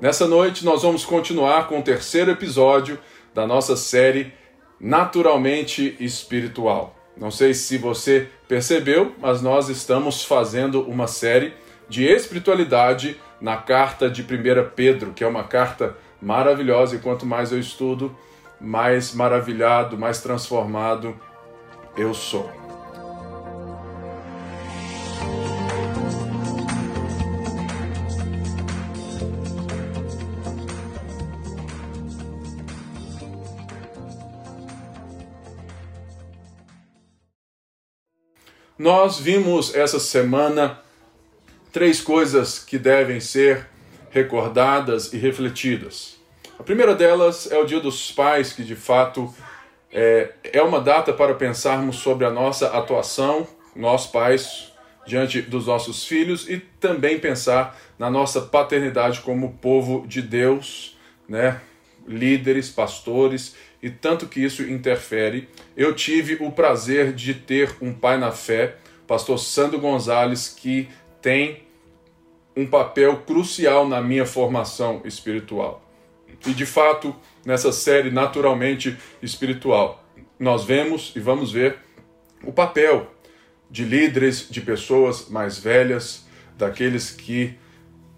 Nessa noite nós vamos continuar com o terceiro episódio da nossa série Naturalmente Espiritual. Não sei se você percebeu, mas nós estamos fazendo uma série de espiritualidade na carta de 1 Pedro, que é uma carta maravilhosa e quanto mais eu estudo, mais maravilhado, mais transformado eu sou. Nós vimos essa semana três coisas que devem ser recordadas e refletidas. A primeira delas é o Dia dos Pais, que de fato é, é uma data para pensarmos sobre a nossa atuação, nós pais, diante dos nossos filhos e também pensar na nossa paternidade como povo de Deus, né? líderes, pastores e tanto que isso interfere. Eu tive o prazer de ter um pai na fé, pastor Sandro Gonzalez, que tem um papel crucial na minha formação espiritual. E de fato, nessa série naturalmente espiritual, nós vemos e vamos ver o papel de líderes, de pessoas mais velhas, daqueles que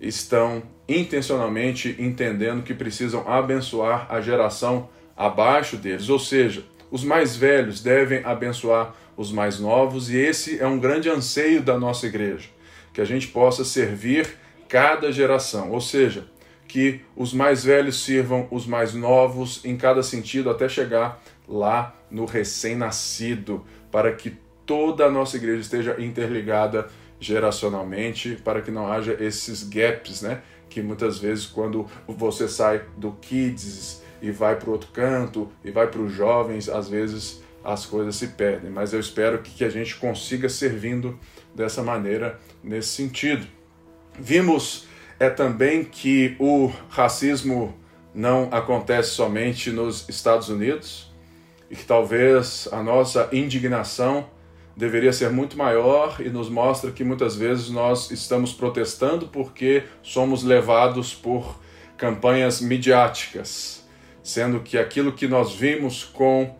estão intencionalmente entendendo que precisam abençoar a geração abaixo deles, ou seja, os mais velhos devem abençoar os mais novos, e esse é um grande anseio da nossa igreja, que a gente possa servir cada geração, ou seja, que os mais velhos sirvam os mais novos em cada sentido até chegar lá no recém-nascido, para que toda a nossa igreja esteja interligada geracionalmente, para que não haja esses gaps, né? Que muitas vezes quando você sai do kids e vai para outro canto e vai para os jovens, às vezes as coisas se perdem. Mas eu espero que a gente consiga servindo dessa maneira nesse sentido. Vimos é também que o racismo não acontece somente nos Estados Unidos e que talvez a nossa indignação deveria ser muito maior e nos mostra que muitas vezes nós estamos protestando porque somos levados por campanhas midiáticas, sendo que aquilo que nós vimos com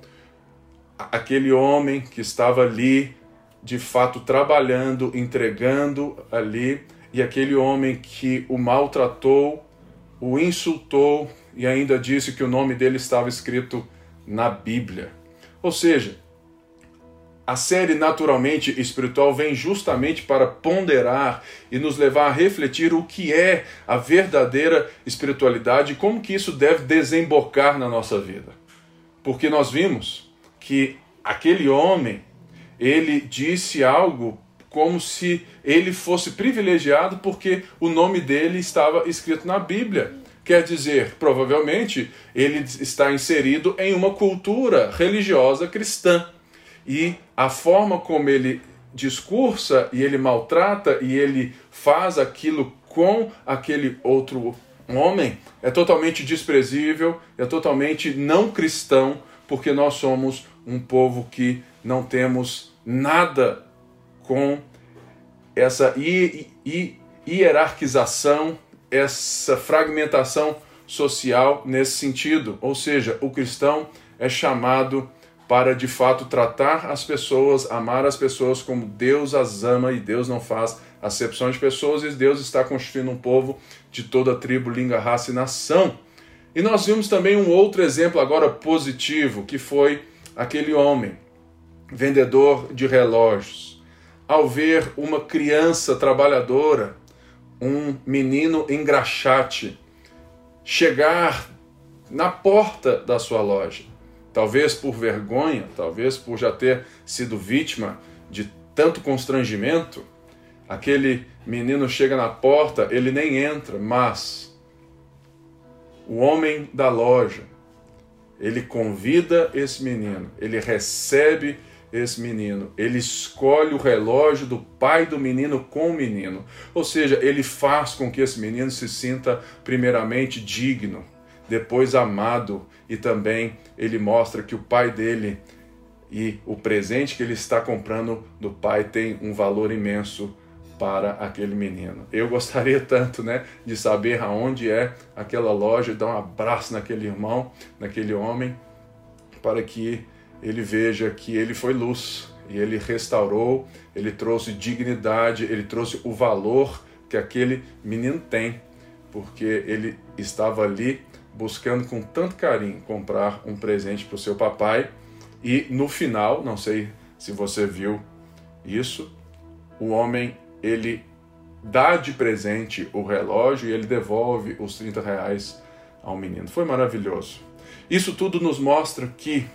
aquele homem que estava ali, de fato trabalhando, entregando ali, e aquele homem que o maltratou, o insultou e ainda disse que o nome dele estava escrito na Bíblia. Ou seja, a série Naturalmente Espiritual vem justamente para ponderar e nos levar a refletir o que é a verdadeira espiritualidade e como que isso deve desembocar na nossa vida. Porque nós vimos que aquele homem, ele disse algo como se ele fosse privilegiado porque o nome dele estava escrito na Bíblia. Quer dizer, provavelmente ele está inserido em uma cultura religiosa cristã. E a forma como ele discursa e ele maltrata e ele faz aquilo com aquele outro homem é totalmente desprezível, é totalmente não cristão, porque nós somos um povo que não temos nada com essa hierarquização, essa fragmentação social nesse sentido. Ou seja, o cristão é chamado para de fato tratar as pessoas, amar as pessoas como Deus as ama e Deus não faz acepção de pessoas e Deus está constituindo um povo de toda tribo, língua, raça e nação. E nós vimos também um outro exemplo agora positivo, que foi aquele homem, vendedor de relógios, ao ver uma criança trabalhadora, um menino engraxate, chegar na porta da sua loja talvez por vergonha, talvez por já ter sido vítima de tanto constrangimento, aquele menino chega na porta, ele nem entra, mas o homem da loja, ele convida esse menino, ele recebe esse menino, ele escolhe o relógio do pai do menino com o menino. Ou seja, ele faz com que esse menino se sinta primeiramente digno, depois amado, e também ele mostra que o pai dele e o presente que ele está comprando do pai tem um valor imenso para aquele menino. Eu gostaria tanto, né, de saber aonde é aquela loja, dar um abraço naquele irmão, naquele homem, para que ele veja que ele foi luz e ele restaurou, ele trouxe dignidade, ele trouxe o valor que aquele menino tem, porque ele estava ali buscando com tanto carinho comprar um presente para o seu papai e no final, não sei se você viu isso, o homem ele dá de presente o relógio e ele devolve os 30 reais ao menino. Foi maravilhoso. Isso tudo nos mostra que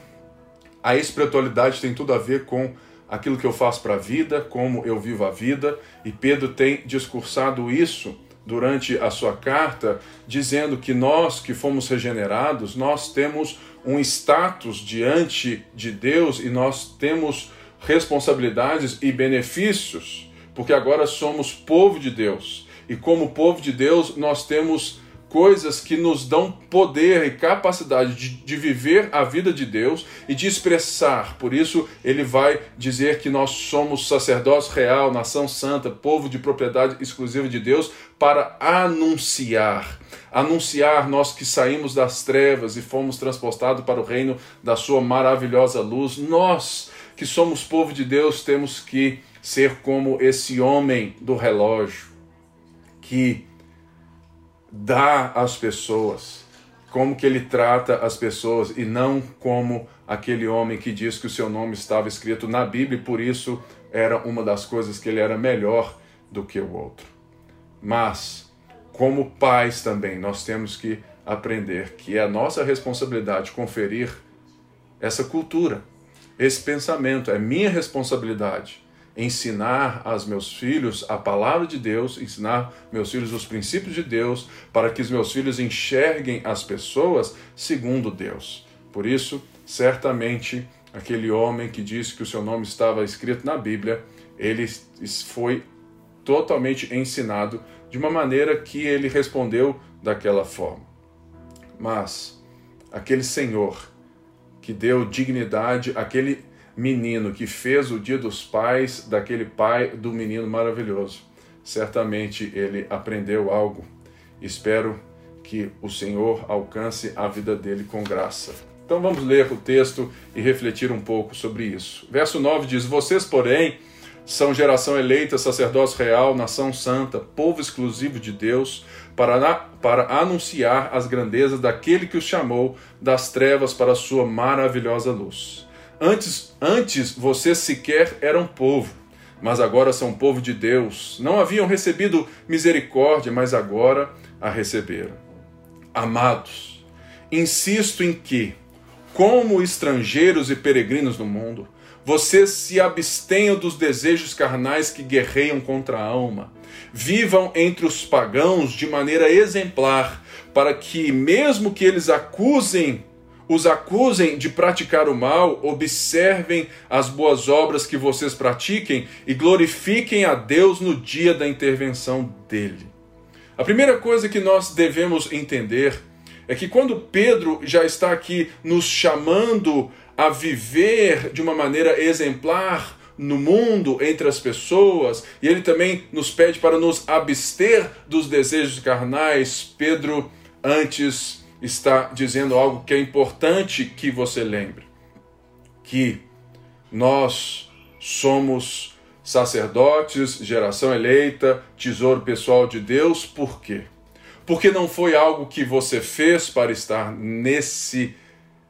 a espiritualidade tem tudo a ver com aquilo que eu faço para a vida, como eu vivo a vida, e Pedro tem discursado isso durante a sua carta, dizendo que nós que fomos regenerados, nós temos um status diante de Deus e nós temos responsabilidades e benefícios, porque agora somos povo de Deus. E como povo de Deus, nós temos coisas que nos dão poder e capacidade de, de, viver a vida de Deus e de expressar. Por isso, ele vai dizer que nós somos sacerdócio real, nação santa, povo de propriedade exclusiva de Deus, para anunciar. Anunciar nós que saímos das trevas e fomos transportados para o reino da Sua maravilhosa luz. Nós que somos povo de Deus temos que ser como esse homem do relógio que dá às pessoas, como que ele trata as pessoas e não como aquele homem que diz que o seu nome estava escrito na Bíblia e por isso era uma das coisas que ele era melhor do que o outro. Mas, como pais também, nós temos que aprender que é a nossa responsabilidade conferir essa cultura, esse pensamento, é minha responsabilidade ensinar aos meus filhos a palavra de Deus, ensinar meus filhos os princípios de Deus, para que os meus filhos enxerguem as pessoas segundo Deus. Por isso, certamente, aquele homem que disse que o seu nome estava escrito na Bíblia, ele foi totalmente ensinado de uma maneira que ele respondeu daquela forma. Mas aquele Senhor que deu dignidade, aquele menino que fez o dia dos pais daquele pai do menino maravilhoso. Certamente ele aprendeu algo. Espero que o Senhor alcance a vida dele com graça. Então vamos ler o texto e refletir um pouco sobre isso. Verso 9 diz: Vocês, porém, são geração eleita, sacerdócio real, nação santa, povo exclusivo de Deus, para, para anunciar as grandezas daquele que os chamou das trevas para a sua maravilhosa luz. Antes, antes vocês sequer eram povo, mas agora são povo de Deus. Não haviam recebido misericórdia, mas agora a receberam. Amados, insisto em que, como estrangeiros e peregrinos no mundo, vocês se abstenham dos desejos carnais que guerreiam contra a alma. Vivam entre os pagãos de maneira exemplar, para que, mesmo que eles acusem os acusem de praticar o mal, observem as boas obras que vocês pratiquem e glorifiquem a Deus no dia da intervenção dele. A primeira coisa que nós devemos entender é que quando Pedro já está aqui nos chamando a viver de uma maneira exemplar no mundo, entre as pessoas, e ele também nos pede para nos abster dos desejos carnais, Pedro antes está dizendo algo que é importante que você lembre: que nós somos sacerdotes, geração eleita, tesouro pessoal de Deus, por quê? Porque não foi algo que você fez para estar nesse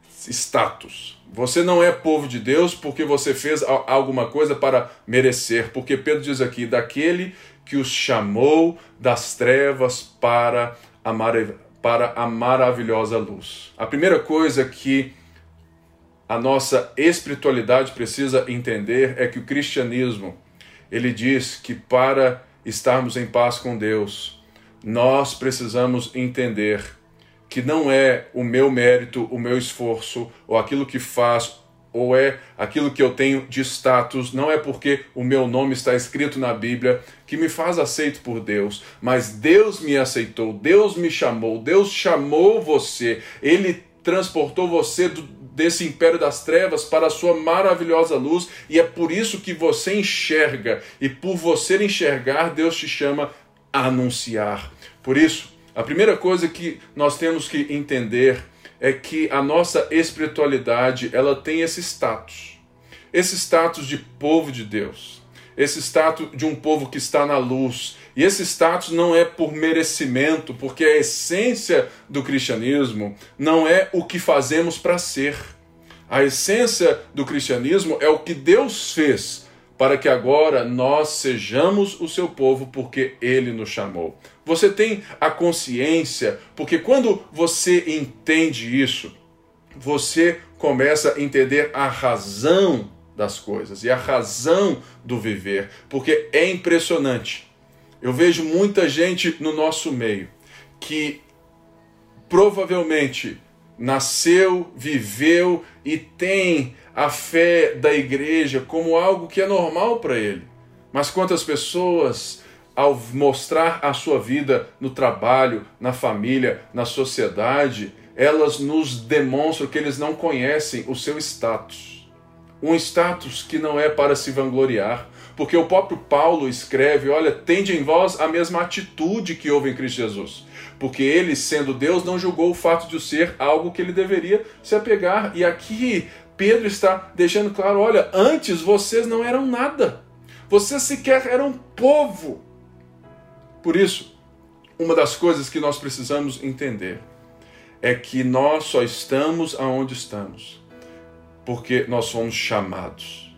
status. Você não é povo de Deus porque você fez alguma coisa para merecer. Porque Pedro diz aqui: daquele que os chamou das trevas para a para a maravilhosa luz. A primeira coisa que a nossa espiritualidade precisa entender é que o cristianismo, ele diz que para estarmos em paz com Deus, nós precisamos entender que não é o meu mérito, o meu esforço ou aquilo que faz ou é aquilo que eu tenho de status, não é porque o meu nome está escrito na Bíblia que me faz aceito por Deus, mas Deus me aceitou, Deus me chamou, Deus chamou você, Ele transportou você do, desse império das trevas para a sua maravilhosa luz, e é por isso que você enxerga, e por você enxergar, Deus te chama a anunciar. Por isso, a primeira coisa que nós temos que entender é que a nossa espiritualidade, ela tem esse status. Esse status de povo de Deus. Esse status de um povo que está na luz. E esse status não é por merecimento, porque a essência do cristianismo não é o que fazemos para ser. A essência do cristianismo é o que Deus fez para que agora nós sejamos o seu povo, porque ele nos chamou. Você tem a consciência, porque quando você entende isso, você começa a entender a razão das coisas e a razão do viver, porque é impressionante. Eu vejo muita gente no nosso meio que provavelmente nasceu, viveu e tem a fé da igreja como algo que é normal para ele. Mas quantas pessoas, ao mostrar a sua vida no trabalho, na família, na sociedade, elas nos demonstram que eles não conhecem o seu status. Um status que não é para se vangloriar, porque o próprio Paulo escreve: olha, tende em vós a mesma atitude que houve em Cristo Jesus. Porque ele, sendo Deus, não julgou o fato de ser algo que ele deveria se apegar. E aqui Pedro está deixando claro: olha, antes vocês não eram nada, vocês sequer eram povo. Por isso, uma das coisas que nós precisamos entender é que nós só estamos aonde estamos porque nós somos chamados,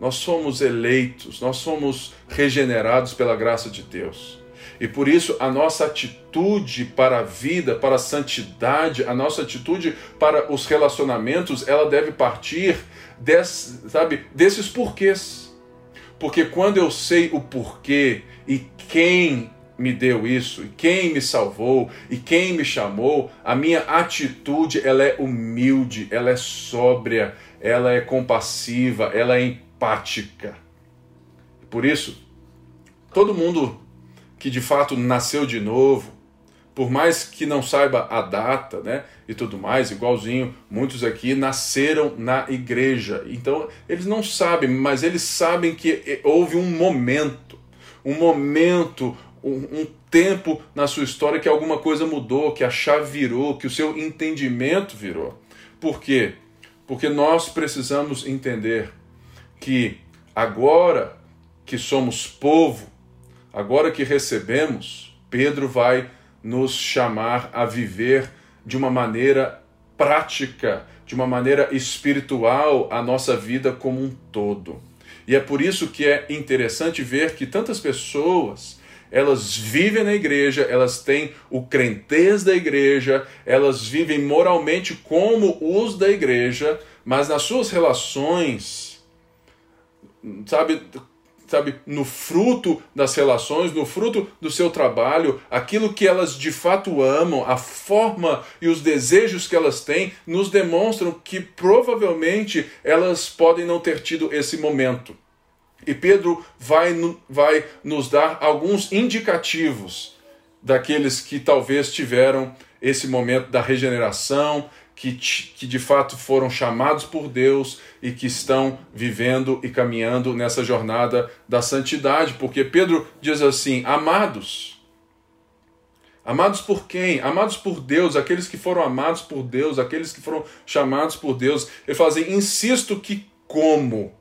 nós somos eleitos, nós somos regenerados pela graça de Deus. E por isso a nossa atitude para a vida, para a santidade, a nossa atitude para os relacionamentos, ela deve partir desse, sabe, desses porquês. Porque quando eu sei o porquê e quem me deu isso, e quem me salvou, e quem me chamou, a minha atitude ela é humilde, ela é sóbria, ela é compassiva, ela é empática. Por isso, todo mundo que de fato nasceu de novo, por mais que não saiba a data, né, e tudo mais, igualzinho, muitos aqui nasceram na igreja. Então, eles não sabem, mas eles sabem que houve um momento, um momento, um, tempo na sua história que alguma coisa mudou, que a chave virou, que o seu entendimento virou. Por quê? Porque nós precisamos entender que agora que somos povo, Agora que recebemos, Pedro vai nos chamar a viver de uma maneira prática, de uma maneira espiritual a nossa vida como um todo. E é por isso que é interessante ver que tantas pessoas elas vivem na igreja, elas têm o crentez da igreja, elas vivem moralmente como os da igreja, mas nas suas relações, sabe, sabe, no fruto das relações, no fruto do seu trabalho, aquilo que elas de fato amam, a forma e os desejos que elas têm, nos demonstram que provavelmente elas podem não ter tido esse momento. E Pedro vai, vai nos dar alguns indicativos daqueles que talvez tiveram esse momento da regeneração, que, que de fato foram chamados por Deus e que estão vivendo e caminhando nessa jornada da santidade, porque Pedro diz assim: amados. Amados por quem? Amados por Deus, aqueles que foram amados por Deus, aqueles que foram chamados por Deus. Ele fala assim: insisto que, como?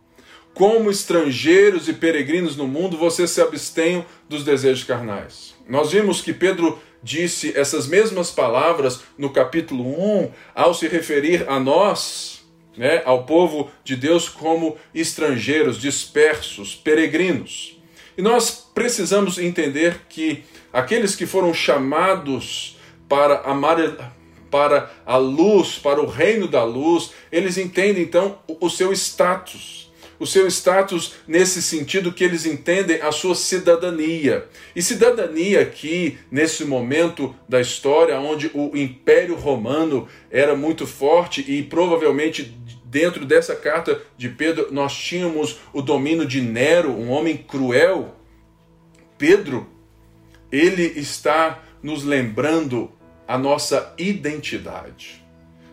Como estrangeiros e peregrinos no mundo, vocês se abstenham dos desejos carnais. Nós vimos que Pedro disse essas mesmas palavras no capítulo 1, ao se referir a nós, né, ao povo de Deus, como estrangeiros, dispersos, peregrinos. E nós precisamos entender que aqueles que foram chamados para amar para a luz, para o reino da luz, eles entendem então o seu status o seu status nesse sentido que eles entendem a sua cidadania. E cidadania aqui, nesse momento da história, onde o Império Romano era muito forte e provavelmente dentro dessa carta de Pedro nós tínhamos o domínio de Nero, um homem cruel. Pedro, ele está nos lembrando a nossa identidade.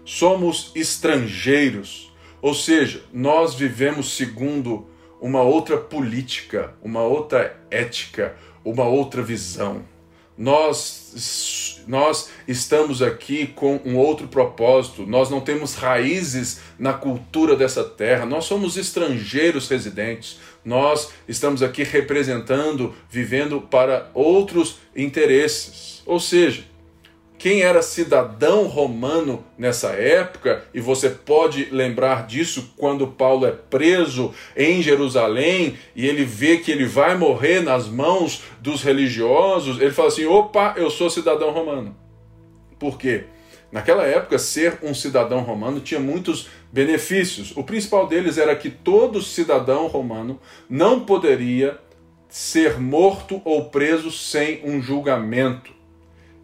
somos estrangeiros, ou seja, nós vivemos segundo uma outra política, uma outra ética, uma outra visão. Nós, nós estamos aqui com um outro propósito, nós não temos raízes na cultura dessa terra, nós somos estrangeiros residentes, nós estamos aqui representando, vivendo para outros interesses. Ou seja, quem era cidadão romano nessa época, e você pode lembrar disso quando Paulo é preso em Jerusalém e ele vê que ele vai morrer nas mãos dos religiosos, ele fala assim: opa, eu sou cidadão romano. Por quê? Naquela época, ser um cidadão romano tinha muitos benefícios. O principal deles era que todo cidadão romano não poderia ser morto ou preso sem um julgamento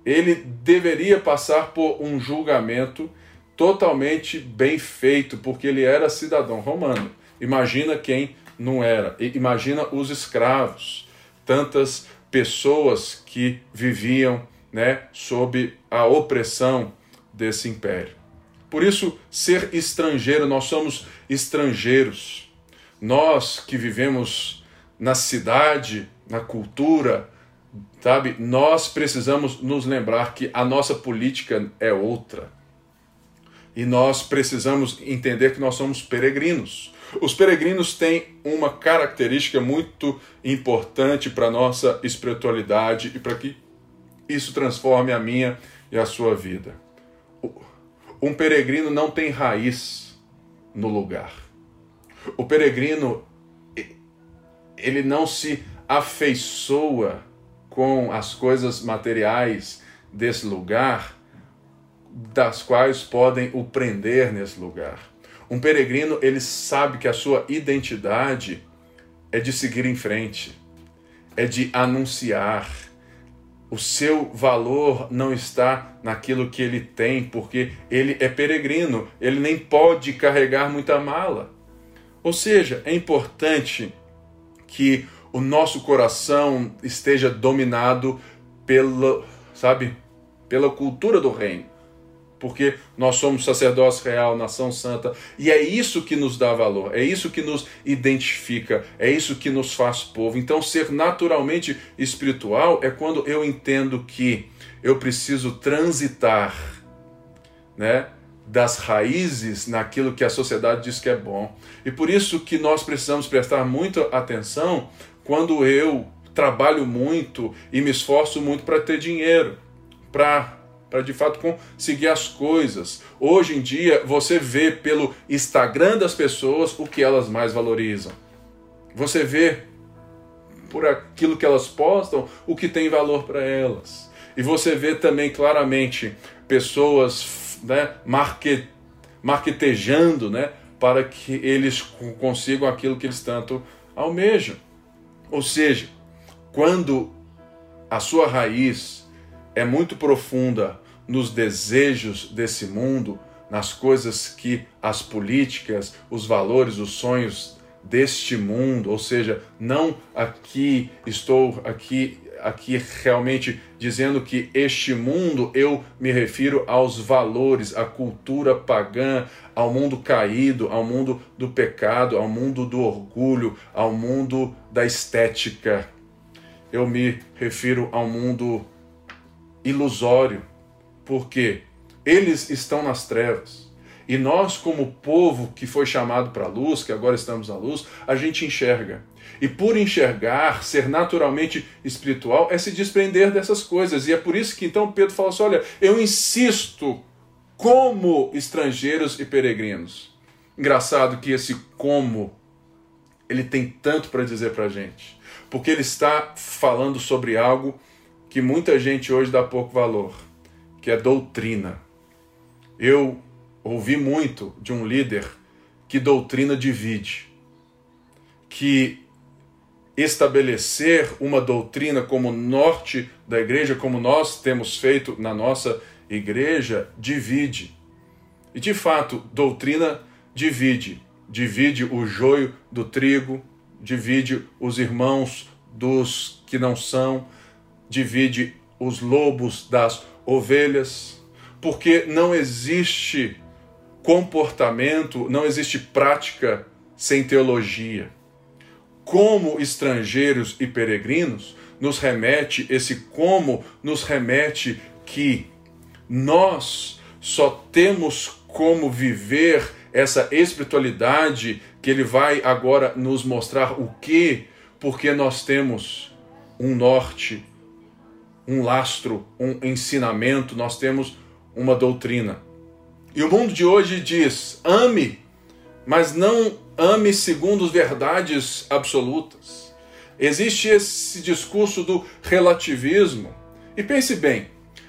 ele deveria passar por um julgamento totalmente bem feito, porque ele era cidadão romano. Imagina quem não era. Imagina os escravos, tantas pessoas que viviam né, sob a opressão desse império. Por isso, ser estrangeiro, nós somos estrangeiros. Nós que vivemos na cidade, na cultura, Sabe, nós precisamos nos lembrar que a nossa política é outra. E nós precisamos entender que nós somos peregrinos. Os peregrinos têm uma característica muito importante para a nossa espiritualidade e para que isso transforme a minha e a sua vida. Um peregrino não tem raiz no lugar. O peregrino ele não se afeiçoa com as coisas materiais desse lugar, das quais podem o prender nesse lugar. Um peregrino, ele sabe que a sua identidade é de seguir em frente, é de anunciar. O seu valor não está naquilo que ele tem, porque ele é peregrino, ele nem pode carregar muita mala. Ou seja, é importante que o nosso coração esteja dominado pela, sabe, pela cultura do reino. Porque nós somos sacerdócio real, nação santa, e é isso que nos dá valor, é isso que nos identifica, é isso que nos faz povo. Então, ser naturalmente espiritual é quando eu entendo que eu preciso transitar, né? das raízes naquilo que a sociedade diz que é bom. E por isso que nós precisamos prestar muita atenção quando eu trabalho muito e me esforço muito para ter dinheiro, para para de fato conseguir as coisas. Hoje em dia você vê pelo Instagram das pessoas o que elas mais valorizam. Você vê por aquilo que elas postam o que tem valor para elas. E você vê também claramente pessoas né, market, marketejando né, para que eles consigam aquilo que eles tanto almejam. Ou seja, quando a sua raiz é muito profunda nos desejos desse mundo, nas coisas que as políticas, os valores, os sonhos deste mundo, ou seja, não aqui estou aqui aqui realmente dizendo que este mundo eu me refiro aos valores, à cultura pagã, ao mundo caído, ao mundo do pecado, ao mundo do orgulho, ao mundo da estética. Eu me refiro ao mundo ilusório, porque eles estão nas trevas. E nós, como povo que foi chamado para a luz, que agora estamos à luz, a gente enxerga. E por enxergar, ser naturalmente espiritual, é se desprender dessas coisas. E é por isso que então Pedro fala assim: olha, eu insisto como estrangeiros e peregrinos. Engraçado que esse como ele tem tanto para dizer para a gente, porque ele está falando sobre algo que muita gente hoje dá pouco valor, que é doutrina. Eu ouvi muito de um líder que doutrina divide, que estabelecer uma doutrina como norte da igreja, como nós temos feito na nossa igreja, divide. E de fato, doutrina divide. Divide o joio do trigo, divide os irmãos dos que não são, divide os lobos das ovelhas, porque não existe comportamento, não existe prática sem teologia. Como estrangeiros e peregrinos, nos remete, esse como nos remete que nós só temos como viver essa espiritualidade que ele vai agora nos mostrar o que, porque nós temos um norte, um lastro, um ensinamento, nós temos uma doutrina. E o mundo de hoje diz: ame, mas não ame segundo verdades absolutas. Existe esse discurso do relativismo. E pense bem: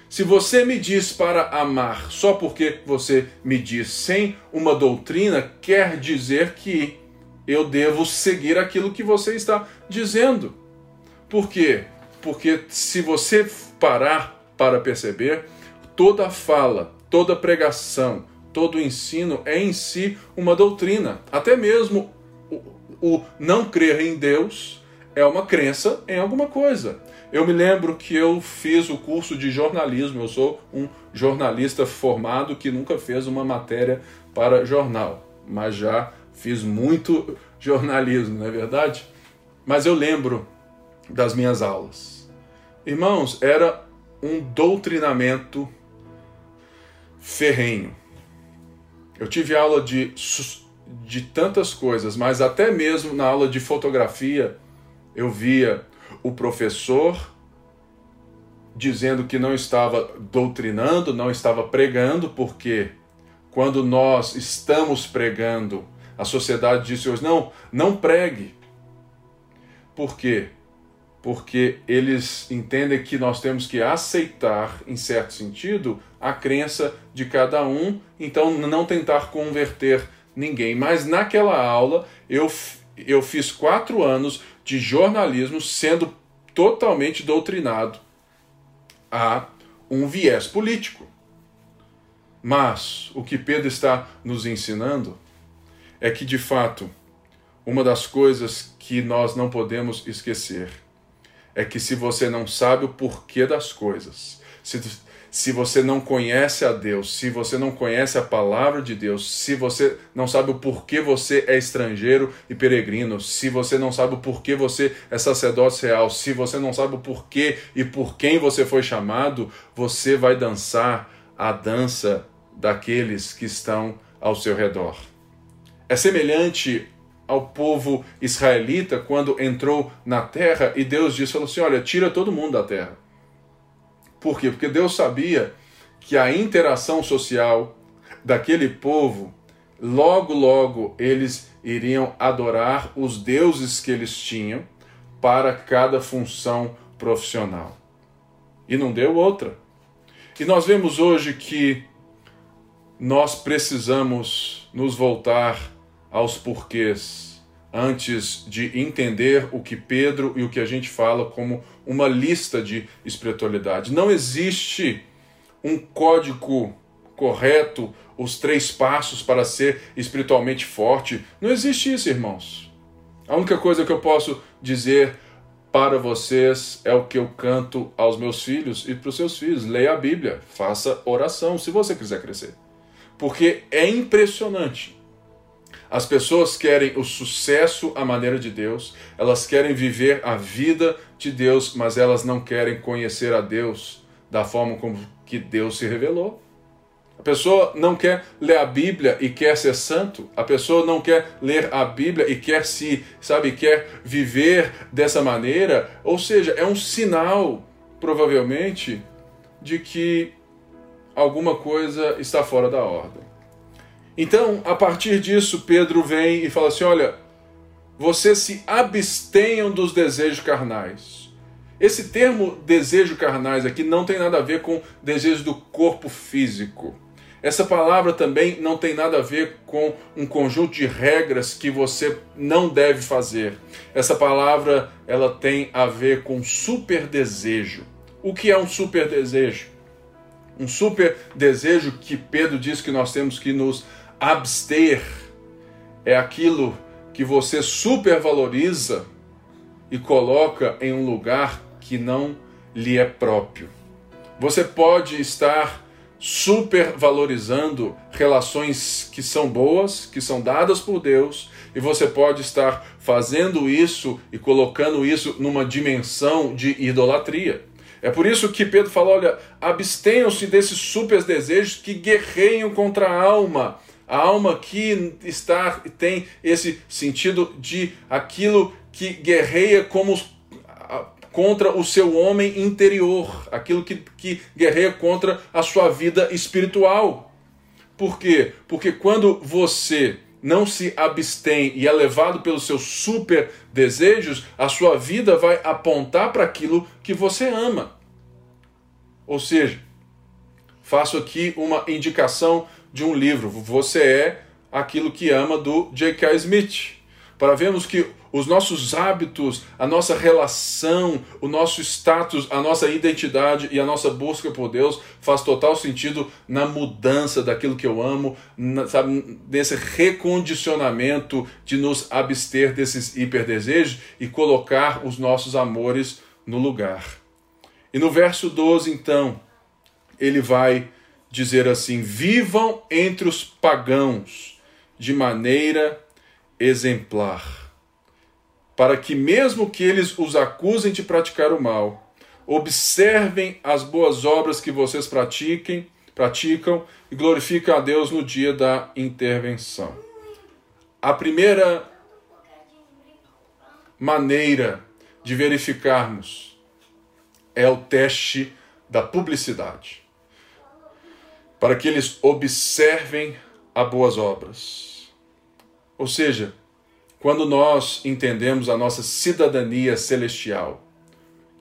se você me diz para amar só porque você me diz sem uma doutrina, quer dizer que eu devo seguir aquilo que você está dizendo. Por quê? Porque se você parar para perceber, toda fala, toda pregação, todo ensino é em si uma doutrina. Até mesmo o, o não crer em Deus é uma crença em alguma coisa. Eu me lembro que eu fiz o curso de jornalismo, eu sou um jornalista formado que nunca fez uma matéria para jornal, mas já fiz muito jornalismo, não é verdade? Mas eu lembro das minhas aulas. Irmãos, era um doutrinamento ferrenho. Eu tive aula de, de tantas coisas, mas até mesmo na aula de fotografia eu via o professor dizendo que não estava doutrinando, não estava pregando, porque quando nós estamos pregando, a sociedade disse hoje: não, não pregue. Por quê? porque eles entendem que nós temos que aceitar, em certo sentido, a crença de cada um, então não tentar converter ninguém. Mas naquela aula eu, eu fiz quatro anos de jornalismo sendo totalmente doutrinado a um viés político. Mas o que Pedro está nos ensinando é que, de fato, uma das coisas que nós não podemos esquecer é que se você não sabe o porquê das coisas, se, se você não conhece a Deus, se você não conhece a palavra de Deus, se você não sabe o porquê você é estrangeiro e peregrino, se você não sabe o porquê você é sacerdote real, se você não sabe o porquê e por quem você foi chamado, você vai dançar a dança daqueles que estão ao seu redor. É semelhante ao povo israelita quando entrou na terra e Deus disse falou assim: "Olha, tira todo mundo da terra". Por quê? Porque Deus sabia que a interação social daquele povo logo logo eles iriam adorar os deuses que eles tinham para cada função profissional. E não deu outra. E nós vemos hoje que nós precisamos nos voltar aos porquês antes de entender o que Pedro e o que a gente fala como uma lista de espiritualidade. Não existe um código correto, os três passos para ser espiritualmente forte. Não existe isso, irmãos. A única coisa que eu posso dizer para vocês é o que eu canto aos meus filhos e para os seus filhos. Leia a Bíblia, faça oração se você quiser crescer. Porque é impressionante as pessoas querem o sucesso à maneira de Deus, elas querem viver a vida de Deus, mas elas não querem conhecer a Deus da forma como que Deus se revelou. A pessoa não quer ler a Bíblia e quer ser santo. A pessoa não quer ler a Bíblia e quer se, sabe, quer viver dessa maneira. Ou seja, é um sinal, provavelmente, de que alguma coisa está fora da ordem. Então, a partir disso, Pedro vem e fala assim: olha, vocês se abstenham dos desejos carnais. Esse termo desejo carnais aqui não tem nada a ver com desejo do corpo físico. Essa palavra também não tem nada a ver com um conjunto de regras que você não deve fazer. Essa palavra ela tem a ver com super desejo. O que é um super desejo? Um super desejo que Pedro diz que nós temos que nos abster é aquilo que você supervaloriza e coloca em um lugar que não lhe é próprio. Você pode estar supervalorizando relações que são boas, que são dadas por Deus, e você pode estar fazendo isso e colocando isso numa dimensão de idolatria. É por isso que Pedro fala: olha, abstenham-se desses super desejos que guerreiam contra a alma. A alma que está tem esse sentido de aquilo que guerreia como contra o seu homem interior, aquilo que, que guerreia contra a sua vida espiritual. Por quê? Porque quando você não se abstém e é levado pelos seus super desejos, a sua vida vai apontar para aquilo que você ama. Ou seja, faço aqui uma indicação de um livro. Você é aquilo que ama do J.K. Smith. Para vermos que os nossos hábitos, a nossa relação, o nosso status, a nossa identidade e a nossa busca por Deus faz total sentido na mudança daquilo que eu amo, na, sabe, desse recondicionamento de nos abster desses hiperdesejos e colocar os nossos amores no lugar. E no verso 12, então, ele vai dizer assim: Vivam entre os pagãos de maneira exemplar para que, mesmo que eles os acusem de praticar o mal, observem as boas obras que vocês pratiquem, praticam e glorificam a Deus no dia da intervenção. A primeira maneira de verificarmos é o teste da publicidade. Para que eles observem as boas obras. Ou seja, quando nós entendemos a nossa cidadania celestial,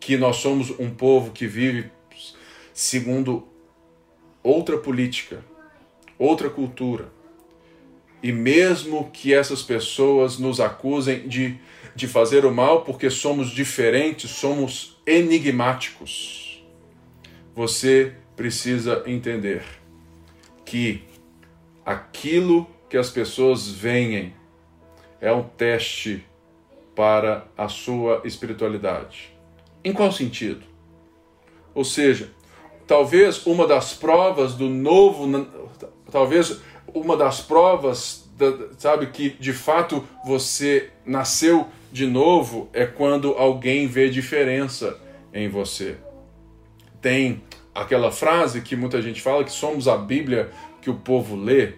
que nós somos um povo que vive segundo outra política, outra cultura, e mesmo que essas pessoas nos acusem de, de fazer o mal porque somos diferentes, somos enigmáticos, você precisa entender que aquilo que as pessoas veem é um teste para a sua espiritualidade. Em qual sentido? Ou seja, talvez uma das provas do novo, talvez uma das provas, sabe, que de fato você nasceu de novo é quando alguém vê diferença em você. Tem aquela frase que muita gente fala que somos a Bíblia que o povo lê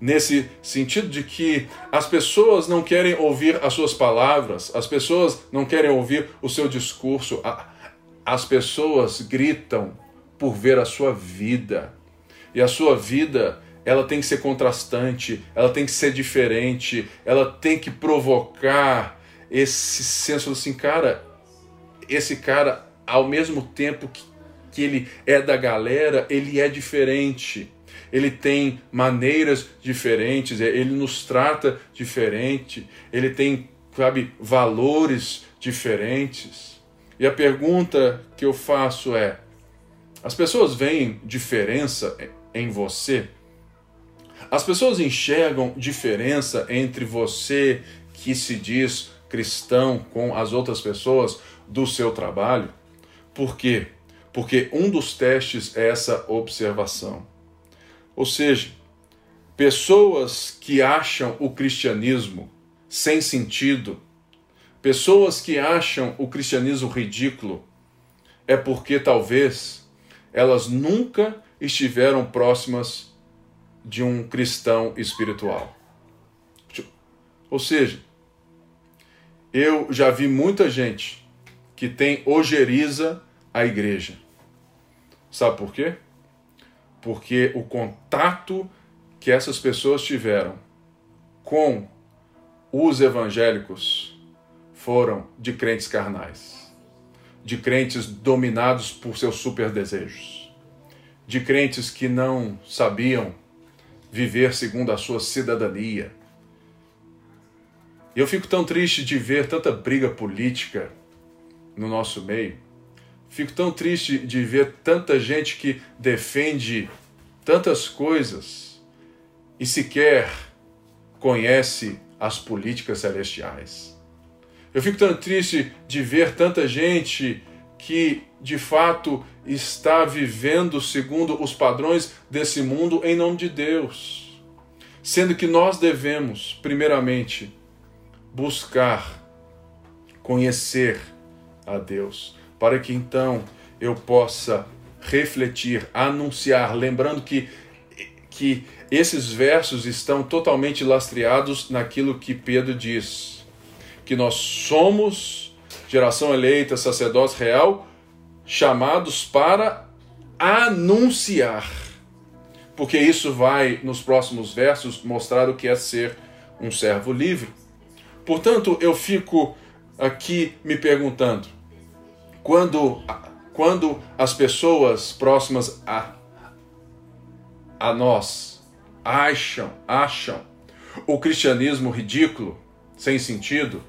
nesse sentido de que as pessoas não querem ouvir as suas palavras, as pessoas não querem ouvir o seu discurso, as pessoas gritam por ver a sua vida. E a sua vida, ela tem que ser contrastante, ela tem que ser diferente, ela tem que provocar esse senso assim, cara, esse cara, ao mesmo tempo que, que ele é da galera, ele é diferente ele tem maneiras diferentes, é, ele nos trata diferente, ele tem, sabe, valores diferentes. E a pergunta que eu faço é: as pessoas veem diferença em você? As pessoas enxergam diferença entre você que se diz cristão com as outras pessoas do seu trabalho? Por quê? Porque um dos testes é essa observação. Ou seja, pessoas que acham o cristianismo sem sentido, pessoas que acham o cristianismo ridículo, é porque talvez elas nunca estiveram próximas de um cristão espiritual. Ou seja, eu já vi muita gente que tem ojeriza a igreja. Sabe por quê? porque o contato que essas pessoas tiveram com os evangélicos foram de crentes carnais, de crentes dominados por seus super desejos, de crentes que não sabiam viver segundo a sua cidadania. Eu fico tão triste de ver tanta briga política no nosso meio Fico tão triste de ver tanta gente que defende tantas coisas e sequer conhece as políticas celestiais. Eu fico tão triste de ver tanta gente que de fato está vivendo segundo os padrões desse mundo em nome de Deus. Sendo que nós devemos, primeiramente, buscar conhecer a Deus, para que então eu possa refletir, anunciar, lembrando que, que esses versos estão totalmente lastreados naquilo que Pedro diz: que nós somos geração eleita, sacerdócio real, chamados para anunciar. Porque isso vai, nos próximos versos, mostrar o que é ser um servo livre. Portanto, eu fico aqui me perguntando: quando, quando as pessoas próximas a, a nós acham, acham o cristianismo ridículo, sem sentido,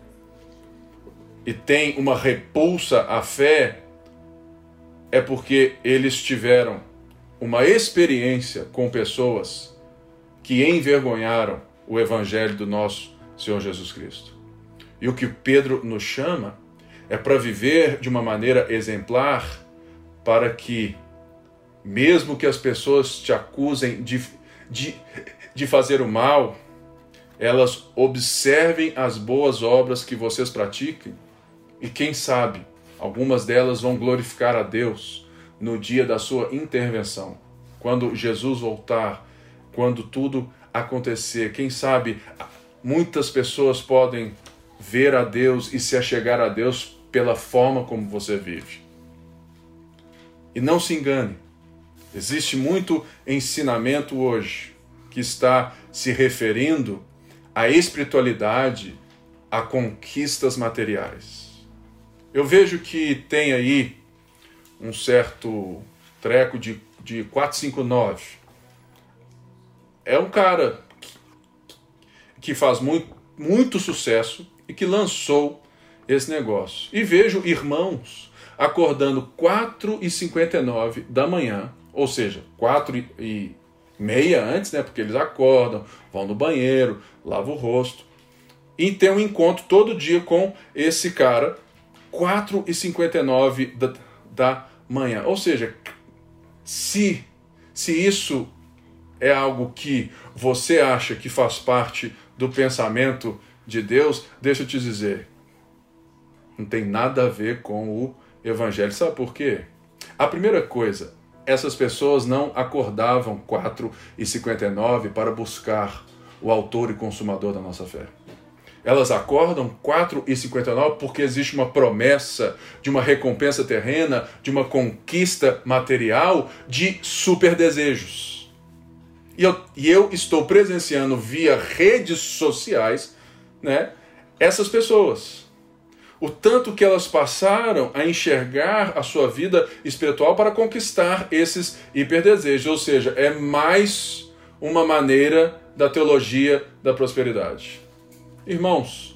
e tem uma repulsa à fé, é porque eles tiveram uma experiência com pessoas que envergonharam o evangelho do nosso Senhor Jesus Cristo. E o que Pedro nos chama é para viver de uma maneira exemplar, para que, mesmo que as pessoas te acusem de, de, de fazer o mal, elas observem as boas obras que vocês praticam e, quem sabe, algumas delas vão glorificar a Deus no dia da sua intervenção. Quando Jesus voltar, quando tudo acontecer, quem sabe muitas pessoas podem ver a Deus e se achegar a Deus pela forma como você vive. E não se engane, existe muito ensinamento hoje que está se referindo à espiritualidade, a conquistas materiais. Eu vejo que tem aí um certo treco de, de 459. É um cara que faz muito, muito sucesso e que lançou esse negócio. E vejo irmãos acordando 4 e 59 da manhã, ou seja, 4 e meia antes, né? Porque eles acordam, vão no banheiro, lavam o rosto. E tem um encontro todo dia com esse cara, 4 e 59 da, da manhã. Ou seja, se, se isso é algo que você acha que faz parte do pensamento de Deus, deixa eu te dizer, não tem nada a ver com o Evangelho. Sabe por quê? A primeira coisa, essas pessoas não acordavam 4 e 59 para buscar o autor e consumador da nossa fé. Elas acordam 4 e 59 porque existe uma promessa de uma recompensa terrena, de uma conquista material, de super desejos. E eu, e eu estou presenciando via redes sociais né, essas pessoas. O tanto que elas passaram a enxergar a sua vida espiritual para conquistar esses hiperdesejos. Ou seja, é mais uma maneira da teologia da prosperidade. Irmãos,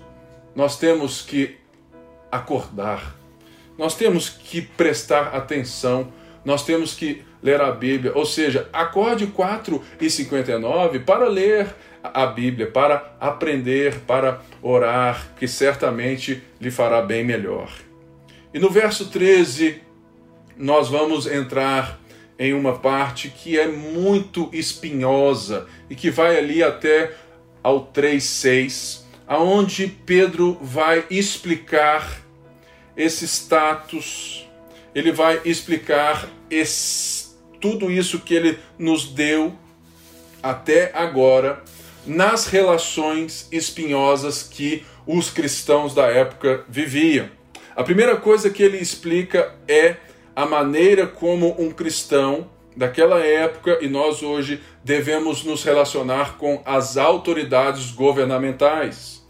nós temos que acordar, nós temos que prestar atenção, nós temos que ler a Bíblia. Ou seja, acorde 4 e 59 para ler a Bíblia, para aprender, para orar, que certamente lhe fará bem melhor. E no verso 13, nós vamos entrar em uma parte que é muito espinhosa e que vai ali até ao 3:6, aonde Pedro vai explicar esse status, ele vai explicar esse, tudo isso que ele nos deu até agora nas relações espinhosas que os cristãos da época viviam. A primeira coisa que ele explica é a maneira como um cristão daquela época e nós hoje devemos nos relacionar com as autoridades governamentais.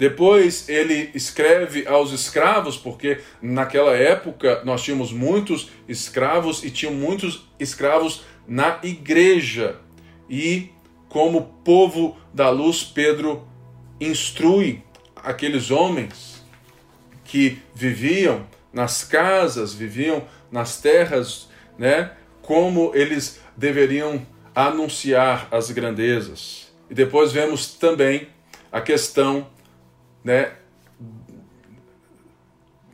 Depois ele escreve aos escravos, porque naquela época nós tínhamos muitos escravos e tinham muitos escravos na igreja. E como povo da luz, Pedro instrui aqueles homens que viviam nas casas, viviam nas terras, né, como eles deveriam anunciar as grandezas. E depois vemos também a questão, né,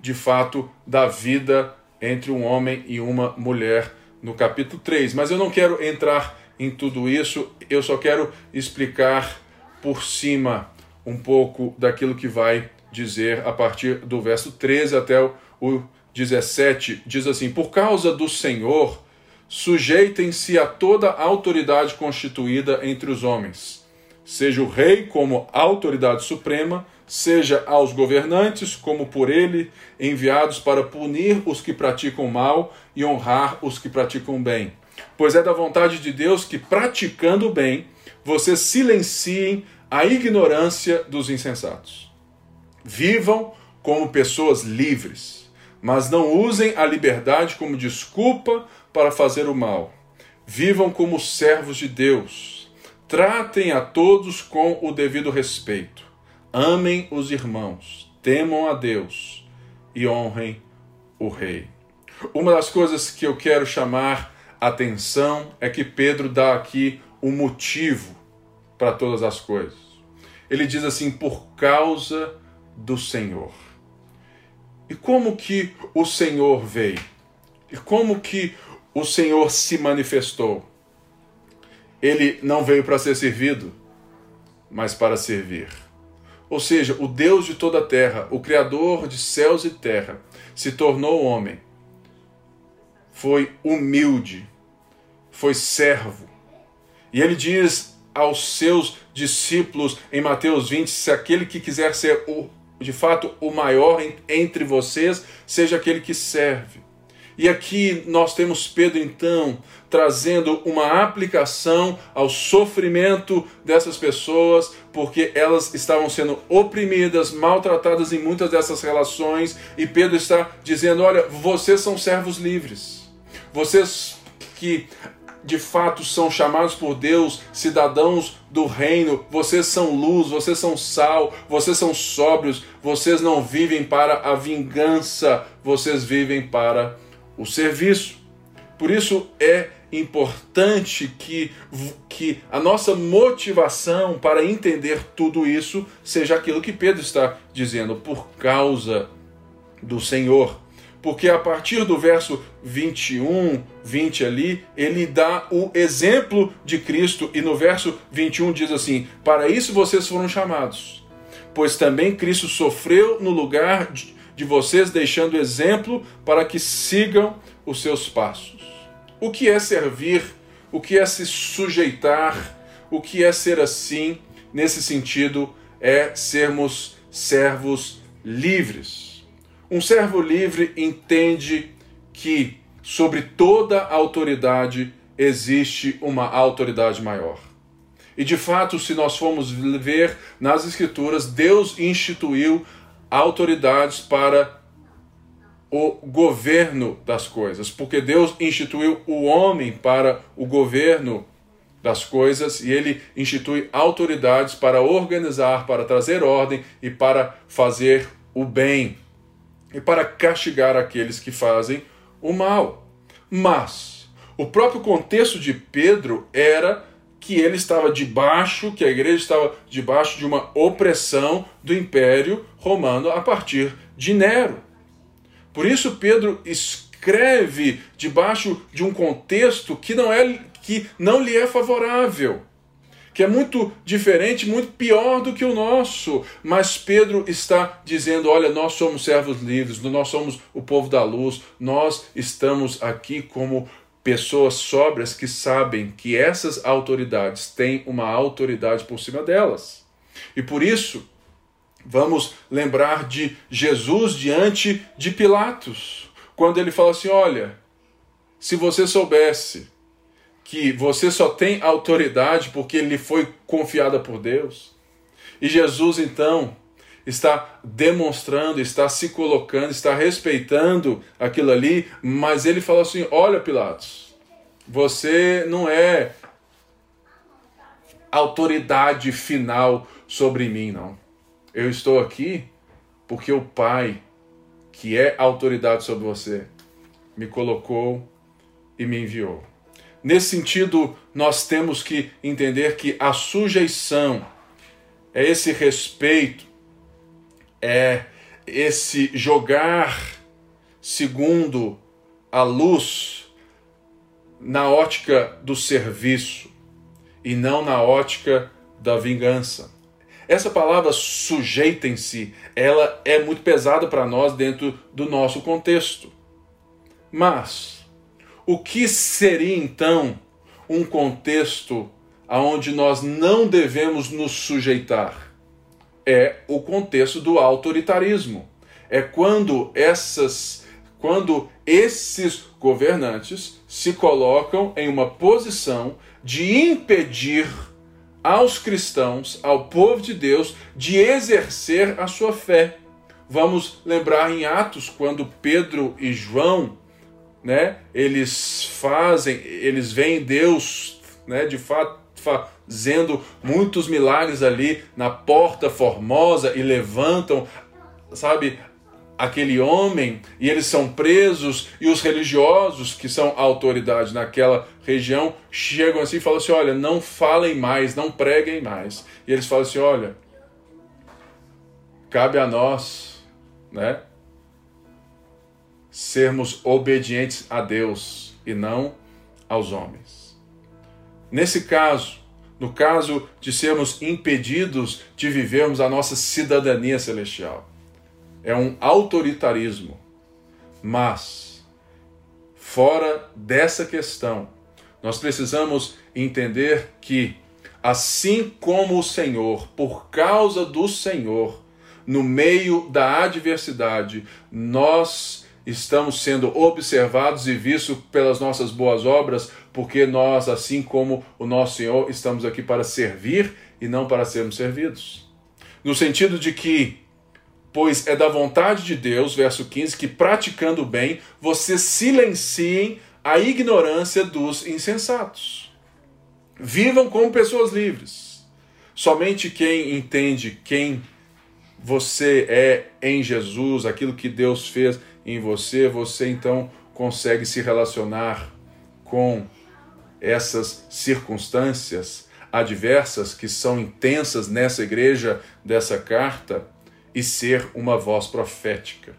de fato, da vida entre um homem e uma mulher no capítulo 3. Mas eu não quero entrar em tudo isso, eu só quero explicar por cima um pouco daquilo que vai dizer a partir do verso 13 até o 17. Diz assim: Por causa do Senhor, sujeitem-se a toda autoridade constituída entre os homens, seja o rei como autoridade suprema seja aos governantes, como por ele enviados para punir os que praticam mal e honrar os que praticam bem. Pois é da vontade de Deus que, praticando o bem, vocês silenciem a ignorância dos insensatos. Vivam como pessoas livres, mas não usem a liberdade como desculpa para fazer o mal. Vivam como servos de Deus. Tratem a todos com o devido respeito Amem os irmãos, temam a Deus e honrem o Rei. Uma das coisas que eu quero chamar atenção é que Pedro dá aqui o um motivo para todas as coisas. Ele diz assim: por causa do Senhor. E como que o Senhor veio? E como que o Senhor se manifestou? Ele não veio para ser servido, mas para servir. Ou seja, o Deus de toda a terra, o Criador de céus e terra, se tornou homem. Foi humilde, foi servo. E ele diz aos seus discípulos em Mateus 20: se aquele que quiser ser o, de fato o maior entre vocês, seja aquele que serve. E aqui nós temos Pedro então trazendo uma aplicação ao sofrimento dessas pessoas, porque elas estavam sendo oprimidas, maltratadas em muitas dessas relações, e Pedro está dizendo: olha, vocês são servos livres. Vocês que de fato são chamados por Deus, cidadãos do reino, vocês são luz, vocês são sal, vocês são sóbrios, vocês não vivem para a vingança, vocês vivem para o serviço. Por isso é importante que, que a nossa motivação para entender tudo isso seja aquilo que Pedro está dizendo, por causa do Senhor. Porque a partir do verso 21, 20 ali, ele dá o exemplo de Cristo, e no verso 21 diz assim: Para isso vocês foram chamados, pois também Cristo sofreu no lugar de, vocês, deixando exemplo para que sigam os seus passos. O que é servir? O que é se sujeitar? O que é ser assim? Nesse sentido, é sermos servos livres. Um servo livre entende que sobre toda autoridade existe uma autoridade maior. E de fato, se nós formos ver nas Escrituras, Deus instituiu autoridades para o governo das coisas, porque Deus instituiu o homem para o governo das coisas e ele institui autoridades para organizar, para trazer ordem e para fazer o bem e para castigar aqueles que fazem o mal. Mas o próprio contexto de Pedro era que ele estava debaixo, que a igreja estava debaixo de uma opressão do Império Romano a partir de Nero. Por isso Pedro escreve debaixo de um contexto que não é que não lhe é favorável, que é muito diferente, muito pior do que o nosso. Mas Pedro está dizendo: olha, nós somos servos livres, nós somos o povo da luz, nós estamos aqui como pessoas sóbrias que sabem que essas autoridades têm uma autoridade por cima delas. E por isso, Vamos lembrar de Jesus diante de Pilatos, quando ele fala assim: Olha, se você soubesse que você só tem autoridade porque lhe foi confiada por Deus, e Jesus então está demonstrando, está se colocando, está respeitando aquilo ali, mas ele fala assim: Olha, Pilatos, você não é autoridade final sobre mim, não. Eu estou aqui porque o Pai, que é autoridade sobre você, me colocou e me enviou. Nesse sentido, nós temos que entender que a sujeição é esse respeito, é esse jogar segundo a luz na ótica do serviço e não na ótica da vingança. Essa palavra sujeitem-se, ela é muito pesada para nós dentro do nosso contexto. Mas o que seria então um contexto aonde nós não devemos nos sujeitar? É o contexto do autoritarismo. É quando essas quando esses governantes se colocam em uma posição de impedir aos cristãos, ao povo de Deus, de exercer a sua fé. Vamos lembrar em Atos quando Pedro e João, né, eles fazem, eles veem Deus, né, de fato fazendo muitos milagres ali na porta formosa e levantam, sabe, aquele homem e eles são presos e os religiosos que são autoridade naquela região chegam assim e falam assim, olha, não falem mais, não preguem mais. E eles falam assim, olha, cabe a nós, né, sermos obedientes a Deus e não aos homens. Nesse caso, no caso de sermos impedidos de vivermos a nossa cidadania celestial, é um autoritarismo. Mas, fora dessa questão, nós precisamos entender que, assim como o Senhor, por causa do Senhor, no meio da adversidade, nós estamos sendo observados e vistos pelas nossas boas obras, porque nós, assim como o nosso Senhor, estamos aqui para servir e não para sermos servidos. No sentido de que Pois é da vontade de Deus, verso 15, que praticando o bem, vocês silenciem a ignorância dos insensatos. Vivam como pessoas livres. Somente quem entende quem você é em Jesus, aquilo que Deus fez em você, você então consegue se relacionar com essas circunstâncias adversas que são intensas nessa igreja dessa carta e ser uma voz profética.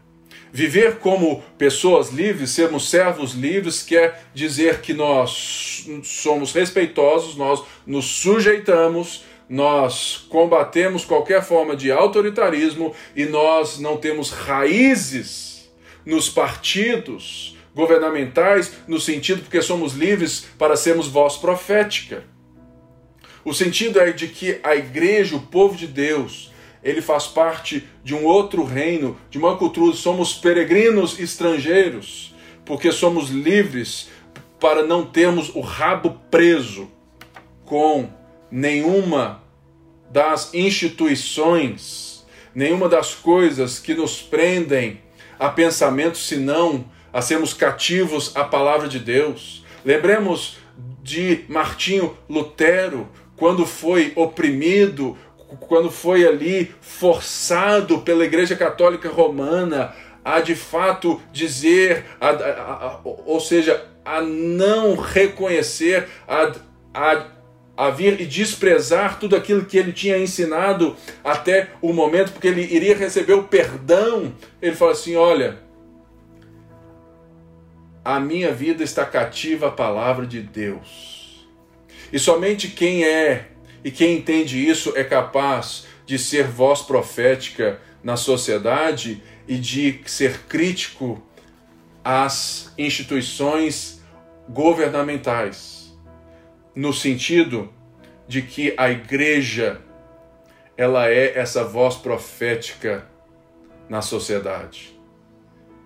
Viver como pessoas livres, sermos servos livres, quer dizer que nós somos respeitosos, nós nos sujeitamos, nós combatemos qualquer forma de autoritarismo e nós não temos raízes nos partidos governamentais, no sentido porque somos livres para sermos voz profética. O sentido é de que a igreja, o povo de Deus, ele faz parte de um outro reino, de uma cultura. Somos peregrinos estrangeiros, porque somos livres para não termos o rabo preso com nenhuma das instituições, nenhuma das coisas que nos prendem a pensamentos, senão a sermos cativos à palavra de Deus. Lembremos de Martinho Lutero, quando foi oprimido quando foi ali forçado pela Igreja Católica Romana a de fato dizer, a, a, a, ou seja, a não reconhecer, a, a, vir e desprezar tudo aquilo que ele tinha ensinado até o momento, porque ele iria receber o perdão. Ele fala assim: olha, a minha vida está cativa à palavra de Deus. E somente quem é e quem entende isso é capaz de ser voz profética na sociedade e de ser crítico às instituições governamentais, no sentido de que a igreja ela é essa voz profética na sociedade.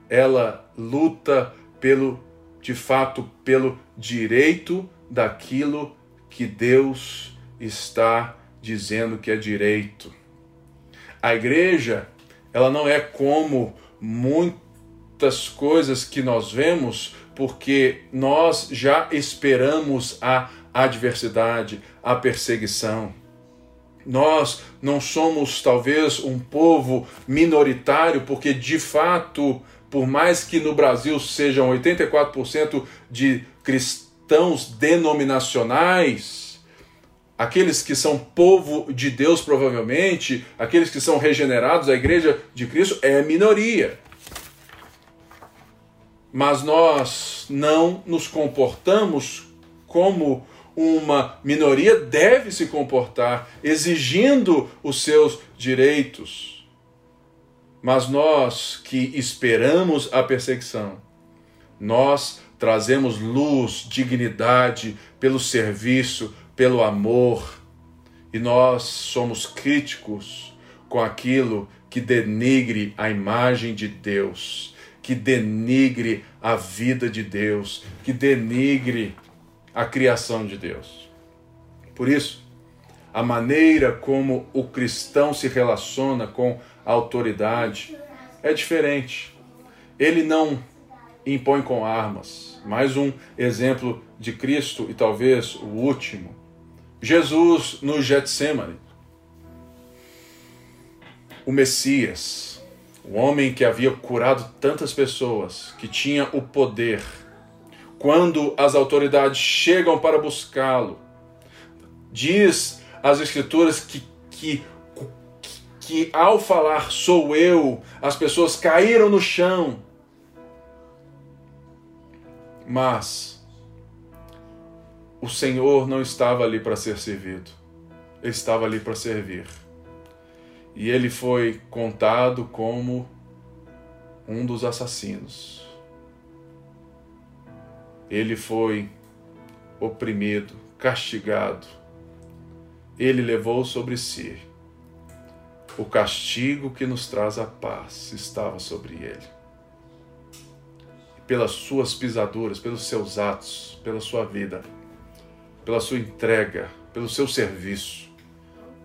Ela luta pelo de fato pelo direito daquilo que Deus está dizendo que é direito. A igreja, ela não é como muitas coisas que nós vemos, porque nós já esperamos a adversidade, a perseguição. Nós não somos talvez um povo minoritário, porque de fato, por mais que no Brasil sejam 84% de cristãos denominacionais, aqueles que são povo de Deus, provavelmente, aqueles que são regenerados, a igreja de Cristo é minoria. mas nós não nos comportamos como uma minoria deve se comportar, exigindo os seus direitos. Mas nós que esperamos a perseguição, nós trazemos luz, dignidade pelo serviço, pelo amor, e nós somos críticos com aquilo que denigre a imagem de Deus, que denigre a vida de Deus, que denigre a criação de Deus. Por isso, a maneira como o cristão se relaciona com a autoridade é diferente. Ele não impõe com armas. Mais um exemplo de Cristo e talvez o último. Jesus no Getsemane. O Messias, o homem que havia curado tantas pessoas, que tinha o poder quando as autoridades chegam para buscá-lo. Diz as Escrituras que, que, que, ao falar sou eu, as pessoas caíram no chão. Mas o Senhor não estava ali para ser servido, ele estava ali para servir. E ele foi contado como um dos assassinos ele foi oprimido, castigado. Ele levou sobre si o castigo que nos traz a paz, estava sobre ele. Pelas suas pisaduras, pelos seus atos, pela sua vida, pela sua entrega, pelo seu serviço,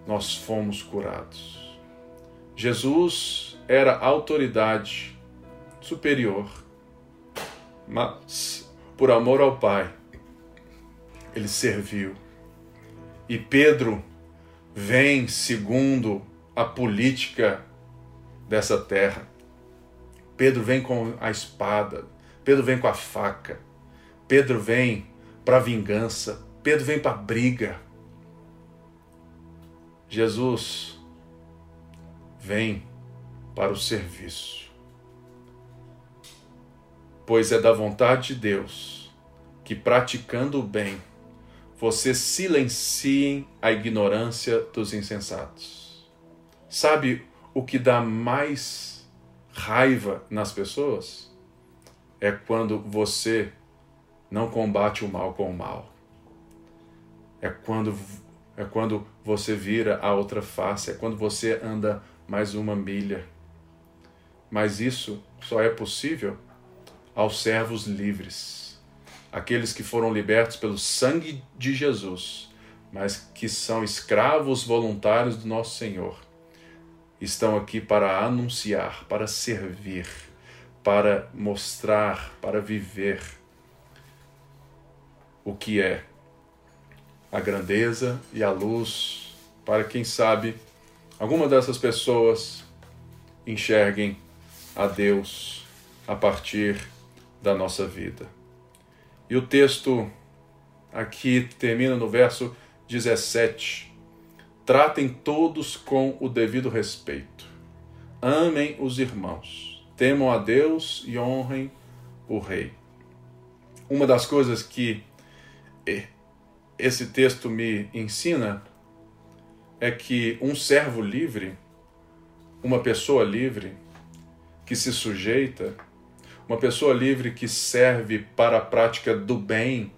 nós fomos curados. Jesus era autoridade superior, mas por amor ao Pai, ele serviu. E Pedro vem segundo a política dessa terra. Pedro vem com a espada, Pedro vem com a faca, Pedro vem para vingança, Pedro vem para briga. Jesus vem para o serviço pois é da vontade de Deus que, praticando o bem, vocês silenciem a ignorância dos insensatos. Sabe o que dá mais raiva nas pessoas? É quando você não combate o mal com o mal. É quando, é quando você vira a outra face, é quando você anda mais uma milha. Mas isso só é possível aos servos livres, aqueles que foram libertos pelo sangue de Jesus, mas que são escravos voluntários do nosso Senhor. Estão aqui para anunciar, para servir, para mostrar, para viver o que é a grandeza e a luz, para quem sabe alguma dessas pessoas enxerguem a Deus a partir da nossa vida. E o texto aqui termina no verso 17. Tratem todos com o devido respeito. Amem os irmãos. Temam a Deus e honrem o rei. Uma das coisas que esse texto me ensina é que um servo livre, uma pessoa livre, que se sujeita, uma pessoa livre que serve para a prática do bem,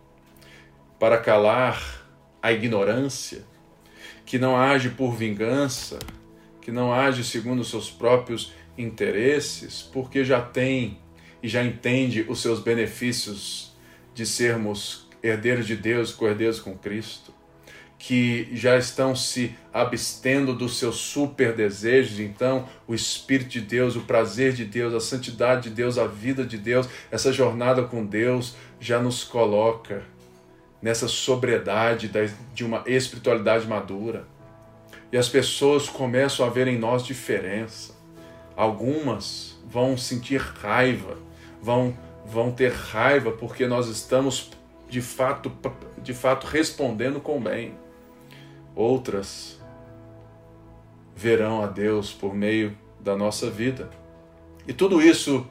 para calar a ignorância, que não age por vingança, que não age segundo seus próprios interesses, porque já tem e já entende os seus benefícios de sermos herdeiros de Deus, cordeiros com Cristo que já estão se abstendo dos seus super desejos, então o Espírito de Deus, o prazer de Deus, a santidade de Deus, a vida de Deus, essa jornada com Deus já nos coloca nessa sobriedade de uma espiritualidade madura. E as pessoas começam a ver em nós diferença. Algumas vão sentir raiva, vão, vão ter raiva porque nós estamos de fato, de fato respondendo com bem outras verão a Deus por meio da nossa vida. E tudo isso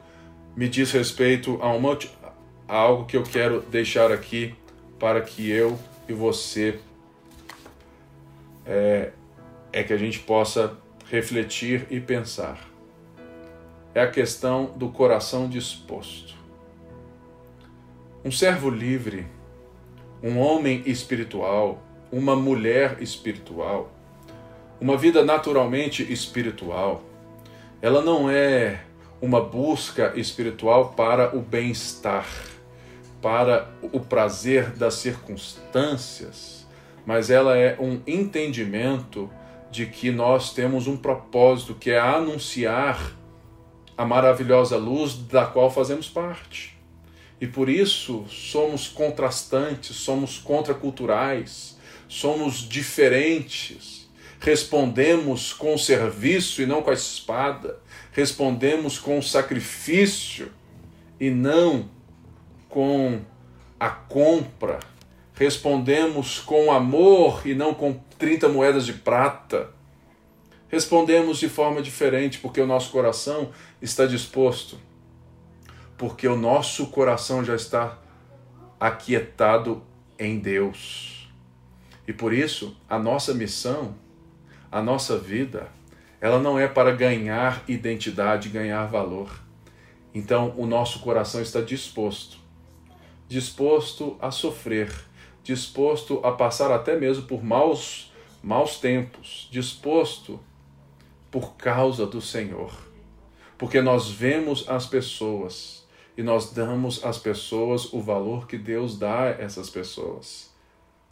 me diz respeito a, uma, a algo que eu quero deixar aqui para que eu e você é, é que a gente possa refletir e pensar. É a questão do coração disposto. Um servo livre, um homem espiritual, uma mulher espiritual, uma vida naturalmente espiritual, ela não é uma busca espiritual para o bem-estar, para o prazer das circunstâncias, mas ela é um entendimento de que nós temos um propósito que é anunciar a maravilhosa luz da qual fazemos parte. E por isso somos contrastantes, somos contraculturais, somos diferentes. Respondemos com serviço e não com a espada. Respondemos com sacrifício e não com a compra. Respondemos com amor e não com 30 moedas de prata. Respondemos de forma diferente porque o nosso coração está disposto, porque o nosso coração já está aquietado em Deus. E por isso, a nossa missão, a nossa vida, ela não é para ganhar identidade, ganhar valor. Então, o nosso coração está disposto disposto a sofrer, disposto a passar até mesmo por maus, maus tempos, disposto por causa do Senhor. Porque nós vemos as pessoas e nós damos às pessoas o valor que Deus dá a essas pessoas.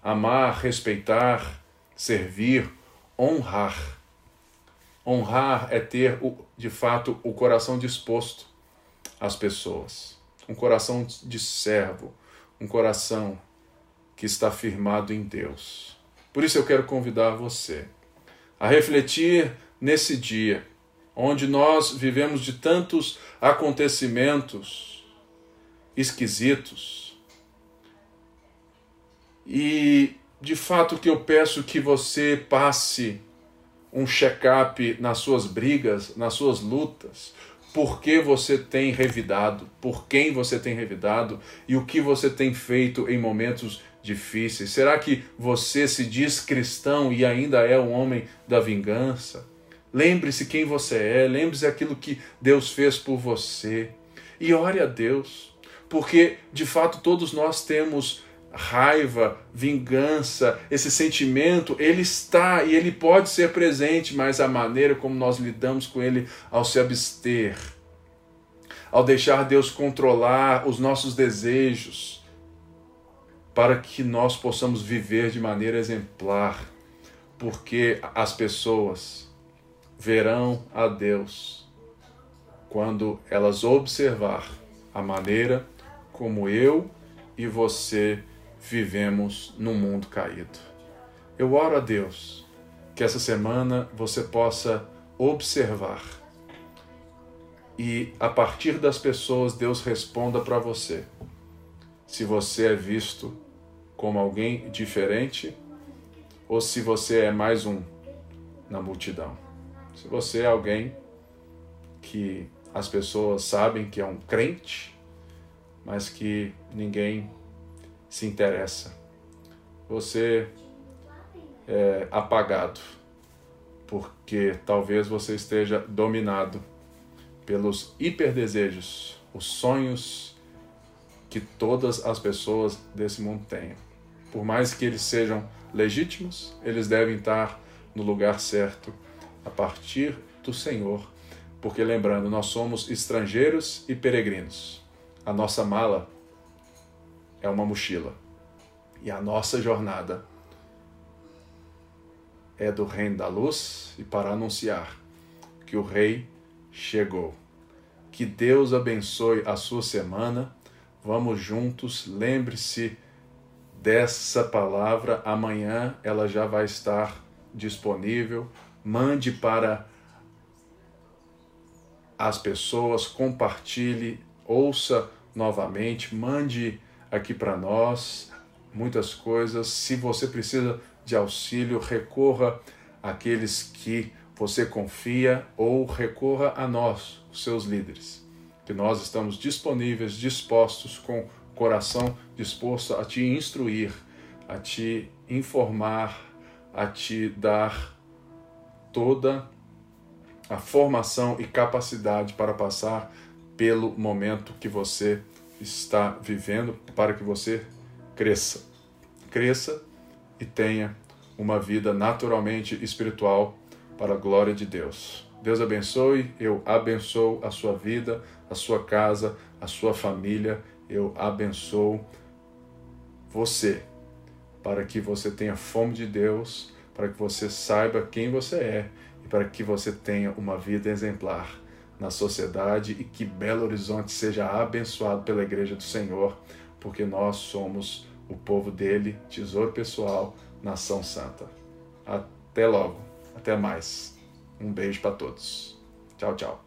Amar, respeitar, servir, honrar. Honrar é ter, de fato, o coração disposto às pessoas um coração de servo, um coração que está firmado em Deus. Por isso eu quero convidar você a refletir nesse dia, onde nós vivemos de tantos acontecimentos esquisitos. E de fato que eu peço que você passe um check-up nas suas brigas, nas suas lutas, por que você tem revidado, por quem você tem revidado e o que você tem feito em momentos difíceis. Será que você se diz cristão e ainda é um homem da vingança? Lembre-se quem você é, lembre-se aquilo que Deus fez por você e ore a Deus, porque de fato todos nós temos raiva, vingança, esse sentimento, ele está e ele pode ser presente, mas a maneira como nós lidamos com ele ao se abster, ao deixar Deus controlar os nossos desejos, para que nós possamos viver de maneira exemplar, porque as pessoas verão a Deus quando elas observar a maneira como eu e você vivemos num mundo caído. Eu oro a Deus que essa semana você possa observar e a partir das pessoas Deus responda para você se você é visto como alguém diferente ou se você é mais um na multidão. Se você é alguém que as pessoas sabem que é um crente, mas que ninguém se interessa. Você é apagado, porque talvez você esteja dominado pelos hiperdesejos, os sonhos que todas as pessoas desse mundo têm. Por mais que eles sejam legítimos, eles devem estar no lugar certo a partir do Senhor, porque lembrando, nós somos estrangeiros e peregrinos. A nossa mala é uma mochila. E a nossa jornada é do Reino da Luz e para anunciar que o Rei chegou. Que Deus abençoe a sua semana. Vamos juntos. Lembre-se dessa palavra. Amanhã ela já vai estar disponível. Mande para as pessoas, compartilhe, ouça novamente, mande aqui para nós muitas coisas. Se você precisa de auxílio, recorra àqueles que você confia ou recorra a nós, os seus líderes. que nós estamos disponíveis, dispostos, com coração disposto a te instruir, a te informar, a te dar toda a formação e capacidade para passar pelo momento que você está vivendo, para que você cresça. Cresça e tenha uma vida naturalmente espiritual para a glória de Deus. Deus abençoe, eu abençoo a sua vida, a sua casa, a sua família, eu abençoo você, para que você tenha fome de Deus, para que você saiba quem você é e para que você tenha uma vida exemplar na sociedade e que Belo Horizonte seja abençoado pela Igreja do Senhor, porque nós somos o povo dele, tesouro pessoal, nação santa. Até logo, até mais. Um beijo para todos. Tchau, tchau.